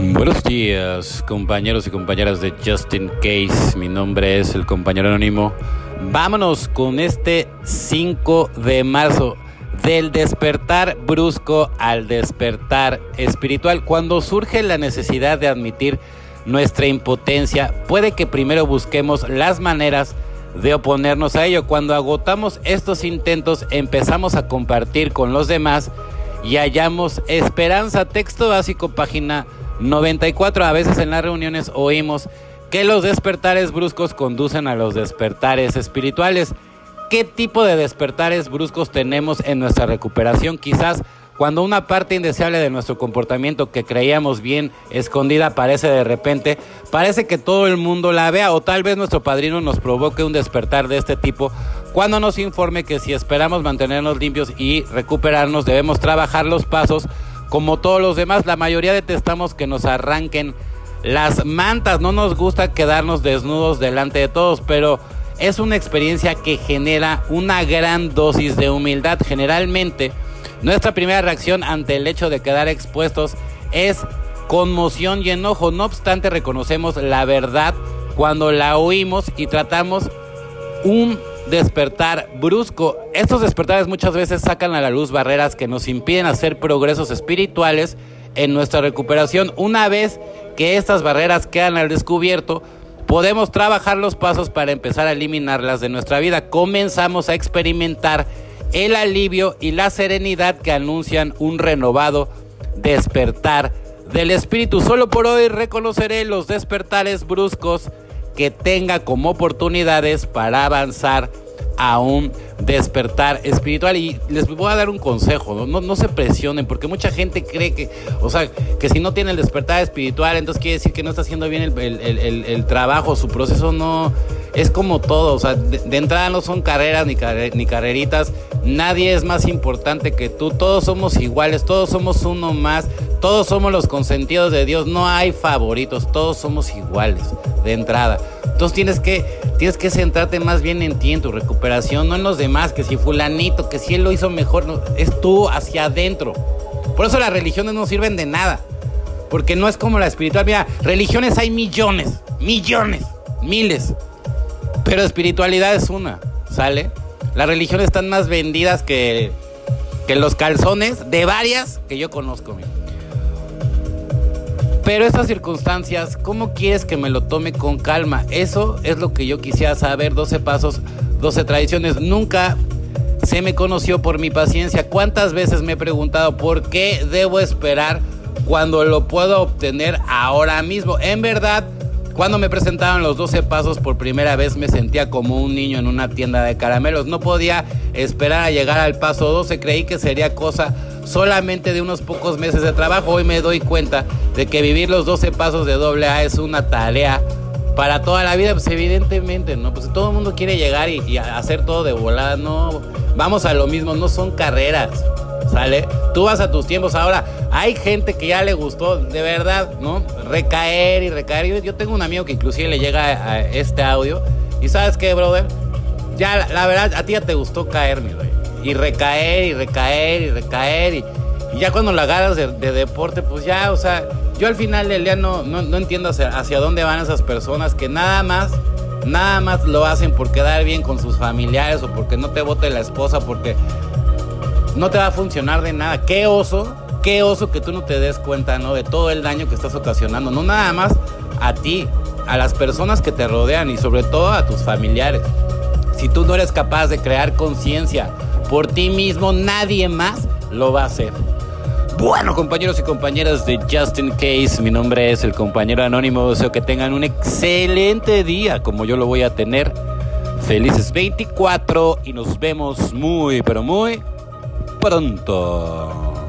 Buenos días, compañeros y compañeras de Justin Case. Mi nombre es el compañero anónimo. Vámonos con este 5 de marzo. Del despertar brusco al despertar espiritual. Cuando surge la necesidad de admitir nuestra impotencia, puede que primero busquemos las maneras de oponernos a ello. Cuando agotamos estos intentos, empezamos a compartir con los demás y hallamos esperanza. Texto básico, página 94. A veces en las reuniones oímos que los despertares bruscos conducen a los despertares espirituales. ¿Qué tipo de despertares bruscos tenemos en nuestra recuperación? Quizás cuando una parte indeseable de nuestro comportamiento que creíamos bien escondida aparece de repente, parece que todo el mundo la vea o tal vez nuestro padrino nos provoque un despertar de este tipo cuando nos informe que si esperamos mantenernos limpios y recuperarnos debemos trabajar los pasos como todos los demás. La mayoría detestamos que nos arranquen las mantas, no nos gusta quedarnos desnudos delante de todos, pero es una experiencia que genera una gran dosis de humildad. Generalmente, nuestra primera reacción ante el hecho de quedar expuestos es conmoción y enojo. No obstante, reconocemos la verdad cuando la oímos y tratamos un despertar brusco. Estos despertares muchas veces sacan a la luz barreras que nos impiden hacer progresos espirituales en nuestra recuperación. Una vez que estas barreras quedan al descubierto, podemos trabajar los pasos para empezar a eliminarlas de nuestra vida. Comenzamos a experimentar el alivio y la serenidad que anuncian un renovado despertar del espíritu. Solo por hoy reconoceré los despertares bruscos que tenga como oportunidades para avanzar a un despertar espiritual. Y les voy a dar un consejo, ¿no? No, se presionen, porque mucha gente cree que, o sea, que si no tiene el despertar espiritual, entonces quiere decir que no está haciendo bien el, trabajo, su proceso no es como todo, o sea, de, entrada no son carreras ni, ni carreritas, nadie es más importante que tú, todos somos iguales, todos somos uno más, todos somos los consentidos de Dios, no hay favoritos, todos somos iguales de entrada. Entonces tienes que, tienes que centrarte más bien en ti, en tu recuperación, no en los demás, que si fulanito, que si él lo hizo mejor, es tú hacia adentro. Por eso las religiones no sirven de nada, porque no es como la espiritual. Mira, religiones hay millones, millones, miles, pero espiritualidad es una, ¿sale? Las religiones están más vendidas que, que los calzones de varias que yo conozco. Pero estas circunstancias, ¿cómo quieres que me lo tome con calma? Eso es lo que yo quisiera saber. 12 pasos, 12 tradiciones. Nunca se me conoció por mi paciencia. ¿Cuántas veces me he preguntado por qué debo esperar cuando lo puedo obtener ahora mismo? En verdad, cuando me presentaron los 12 pasos por primera vez me sentía como un niño en una tienda de caramelos. No podía esperar a llegar al paso 12. Creí que sería cosa solamente de unos pocos meses de trabajo. Hoy me doy cuenta de que vivir los 12 pasos de doble A es una tarea para toda la vida, pues evidentemente, ¿no? Pues todo el mundo quiere llegar y, hacer todo de volada, no, vamos a lo mismo, no son carreras, ¿sale? Tú vas a tus tiempos, ahora hay gente que ya le gustó, de verdad, ¿no? Recaer y recaer, yo, tengo un amigo que inclusive le llega a, este audio, y ¿sabes qué, brother? Ya, la, verdad, a ti ya te gustó caer, mi y recaer y recaer y recaer. Y, ya cuando la agarras de, deporte, pues ya, o sea, yo al final del día no, no, entiendo hacia, dónde van esas personas que nada más, nada más lo hacen por quedar bien con sus familiares o porque no te vote la esposa, porque no te va a funcionar de nada. Qué oso, qué oso que tú no te des cuenta, ¿no? De todo el daño que estás ocasionando, no nada más a ti, a las personas que te rodean y sobre todo a tus familiares. Si tú no eres capaz de crear conciencia, por ti mismo, nadie más lo va a hacer. Bueno, compañeros y compañeras de Justin Case, mi nombre es el compañero anónimo. Deseo que tengan un excelente día como yo lo voy a tener. Felices 24 y nos vemos muy, pero muy pronto.